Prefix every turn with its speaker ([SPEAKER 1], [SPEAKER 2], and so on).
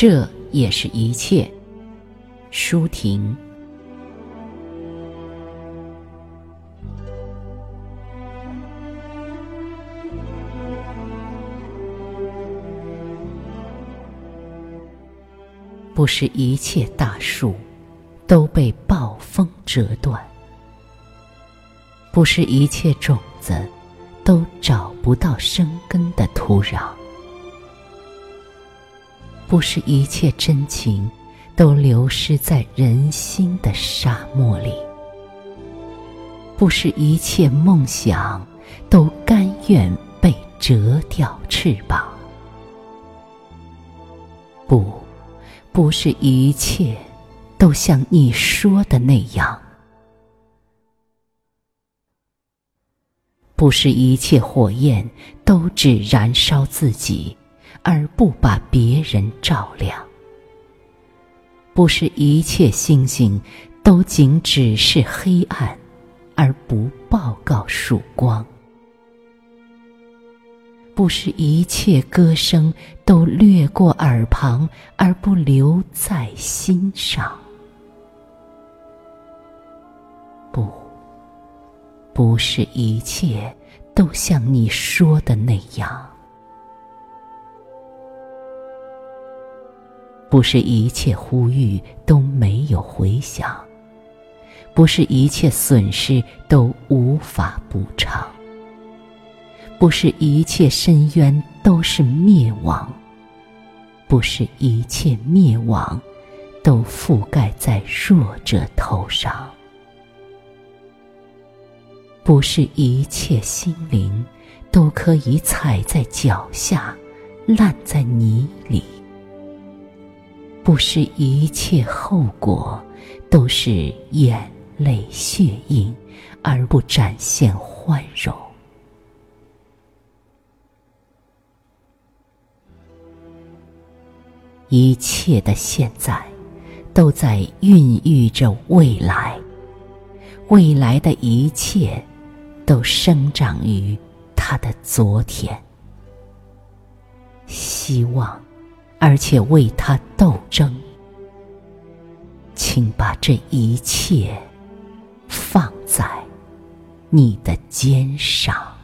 [SPEAKER 1] 这也是一切。舒婷。不是一切大树都被暴风折断，不是一切种子都找不到生根的土壤，不是一切真情都流失在人心的沙漠里，不是一切梦想都甘愿被折掉翅膀，不。不是一切都像你说的那样，不是一切火焰都只燃烧自己，而不把别人照亮；不是一切星星都仅只是黑暗，而不报告曙光。不是一切歌声都掠过耳旁而不留在心上，不，不是一切都像你说的那样，不是一切呼吁都没有回响，不是一切损失都无法补偿。不是一切深渊都是灭亡，不是一切灭亡都覆盖在弱者头上，不是一切心灵都可以踩在脚下，烂在泥里，不是一切后果都是眼泪血印，而不展现欢容。一切的现在，都在孕育着未来。未来的一切，都生长于他的昨天。希望，而且为他斗争。请把这一切放在你的肩上。